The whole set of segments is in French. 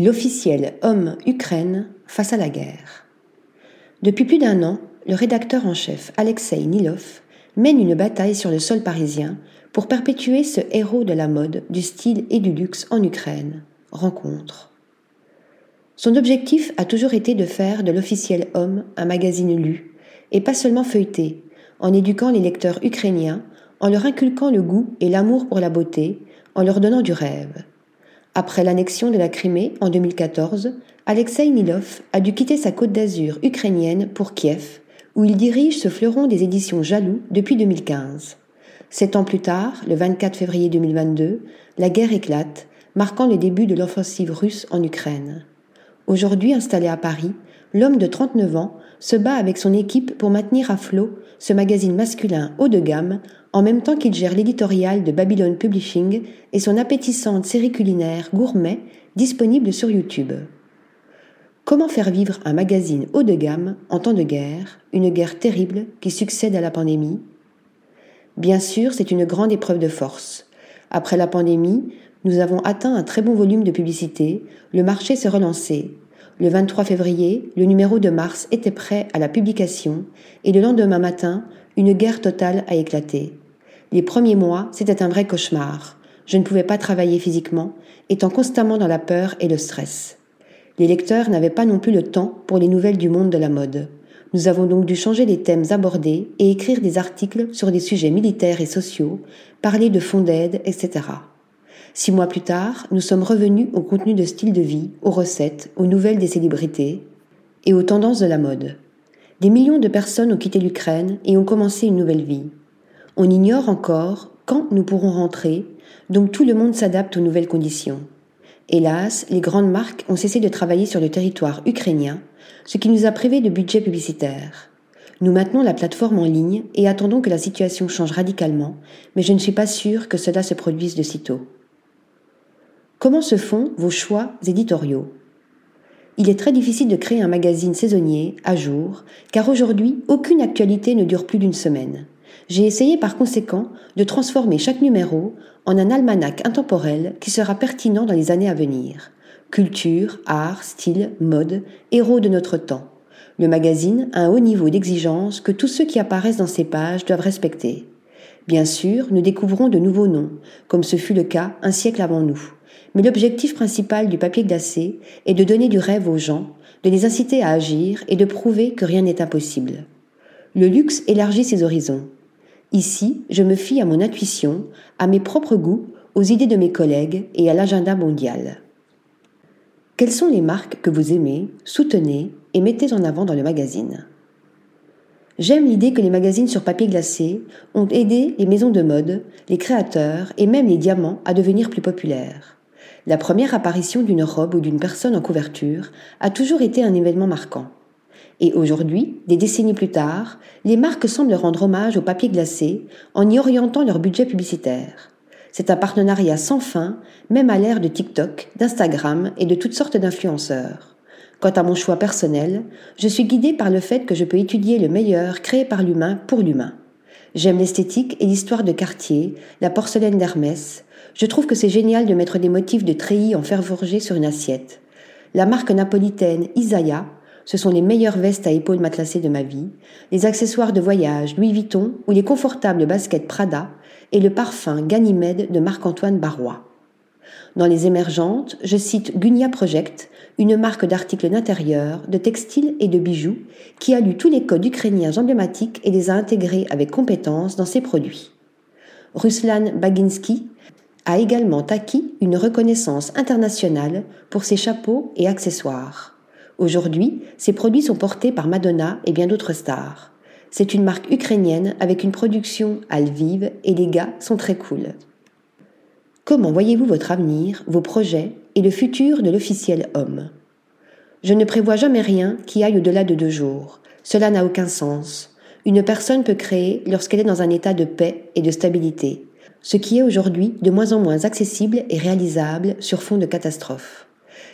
L'officiel homme Ukraine face à la guerre. Depuis plus d'un an, le rédacteur en chef Alexei Nilov mène une bataille sur le sol parisien pour perpétuer ce héros de la mode, du style et du luxe en Ukraine. Rencontre. Son objectif a toujours été de faire de l'officiel homme un magazine lu, et pas seulement feuilleté, en éduquant les lecteurs ukrainiens, en leur inculquant le goût et l'amour pour la beauté, en leur donnant du rêve. Après l'annexion de la Crimée en 2014, Alexei Nilov a dû quitter sa côte d'Azur ukrainienne pour Kiev, où il dirige ce fleuron des éditions Jaloux depuis 2015. Sept ans plus tard, le 24 février 2022, la guerre éclate, marquant le début de l'offensive russe en Ukraine. Aujourd'hui installé à Paris, l'homme de 39 ans se bat avec son équipe pour maintenir à flot ce magazine masculin haut de gamme en même temps qu'il gère l'éditorial de Babylon Publishing et son appétissante série culinaire gourmet disponible sur YouTube. Comment faire vivre un magazine haut de gamme en temps de guerre, une guerre terrible qui succède à la pandémie? Bien sûr, c'est une grande épreuve de force. Après la pandémie, nous avons atteint un très bon volume de publicité, le marché s'est relancé. Le 23 février, le numéro de mars était prêt à la publication et le lendemain matin, une guerre totale a éclaté. Les premiers mois, c'était un vrai cauchemar. Je ne pouvais pas travailler physiquement, étant constamment dans la peur et le stress. Les lecteurs n'avaient pas non plus le temps pour les nouvelles du monde de la mode. Nous avons donc dû changer les thèmes abordés et écrire des articles sur des sujets militaires et sociaux, parler de fonds d'aide, etc. Six mois plus tard, nous sommes revenus au contenu de style de vie, aux recettes, aux nouvelles des célébrités et aux tendances de la mode. Des millions de personnes ont quitté l'Ukraine et ont commencé une nouvelle vie. On ignore encore quand nous pourrons rentrer, donc tout le monde s'adapte aux nouvelles conditions. Hélas, les grandes marques ont cessé de travailler sur le territoire ukrainien, ce qui nous a privés de budget publicitaire. Nous maintenons la plateforme en ligne et attendons que la situation change radicalement, mais je ne suis pas sûre que cela se produise de sitôt. Comment se font vos choix éditoriaux? Il est très difficile de créer un magazine saisonnier, à jour, car aujourd'hui, aucune actualité ne dure plus d'une semaine. J'ai essayé par conséquent de transformer chaque numéro en un almanach intemporel qui sera pertinent dans les années à venir. Culture, art, style, mode, héros de notre temps. Le magazine a un haut niveau d'exigence que tous ceux qui apparaissent dans ces pages doivent respecter. Bien sûr, nous découvrons de nouveaux noms, comme ce fut le cas un siècle avant nous. Mais l'objectif principal du papier glacé est de donner du rêve aux gens, de les inciter à agir et de prouver que rien n'est impossible. Le luxe élargit ses horizons. Ici, je me fie à mon intuition, à mes propres goûts, aux idées de mes collègues et à l'agenda mondial. Quelles sont les marques que vous aimez, soutenez et mettez en avant dans le magazine? J'aime l'idée que les magazines sur papier glacé ont aidé les maisons de mode, les créateurs et même les diamants à devenir plus populaires. La première apparition d'une robe ou d'une personne en couverture a toujours été un événement marquant. Et aujourd'hui, des décennies plus tard, les marques semblent rendre hommage au papier glacé en y orientant leur budget publicitaire. C'est un partenariat sans fin, même à l'ère de TikTok, d'Instagram et de toutes sortes d'influenceurs. Quant à mon choix personnel, je suis guidée par le fait que je peux étudier le meilleur créé par l'humain pour l'humain. J'aime l'esthétique et l'histoire de Cartier, la porcelaine d'Hermès, je trouve que c'est génial de mettre des motifs de treillis en fer forgé sur une assiette. La marque napolitaine Isaiah, ce sont les meilleures vestes à épaules matelassées de ma vie, les accessoires de voyage Louis Vuitton ou les confortables baskets Prada et le parfum Ganymède de Marc-Antoine Barrois. Dans les émergentes, je cite Gunia Project, une marque d'articles d'intérieur, de textiles et de bijoux qui a lu tous les codes ukrainiens emblématiques et les a intégrés avec compétence dans ses produits. Ruslan Baginski a également acquis une reconnaissance internationale pour ses chapeaux et accessoires. Aujourd'hui, ses produits sont portés par Madonna et bien d'autres stars. C'est une marque ukrainienne avec une production à Lviv et les gars sont très cool. Comment voyez-vous votre avenir, vos projets et le futur de l'officiel homme? Je ne prévois jamais rien qui aille au-delà de deux jours. Cela n'a aucun sens. Une personne peut créer lorsqu'elle est dans un état de paix et de stabilité ce qui est aujourd'hui de moins en moins accessible et réalisable sur fond de catastrophe.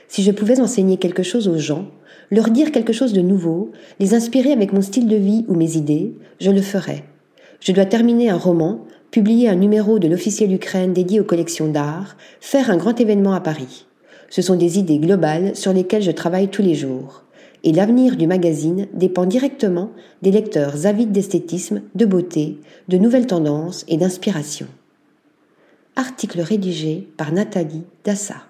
Si je pouvais enseigner quelque chose aux gens, leur dire quelque chose de nouveau, les inspirer avec mon style de vie ou mes idées, je le ferais. Je dois terminer un roman, publier un numéro de l'officiel Ukraine dédié aux collections d'art, faire un grand événement à Paris. Ce sont des idées globales sur lesquelles je travaille tous les jours. Et l'avenir du magazine dépend directement des lecteurs avides d'esthétisme, de beauté, de nouvelles tendances et d'inspiration. Article rédigé par Nathalie Dassa.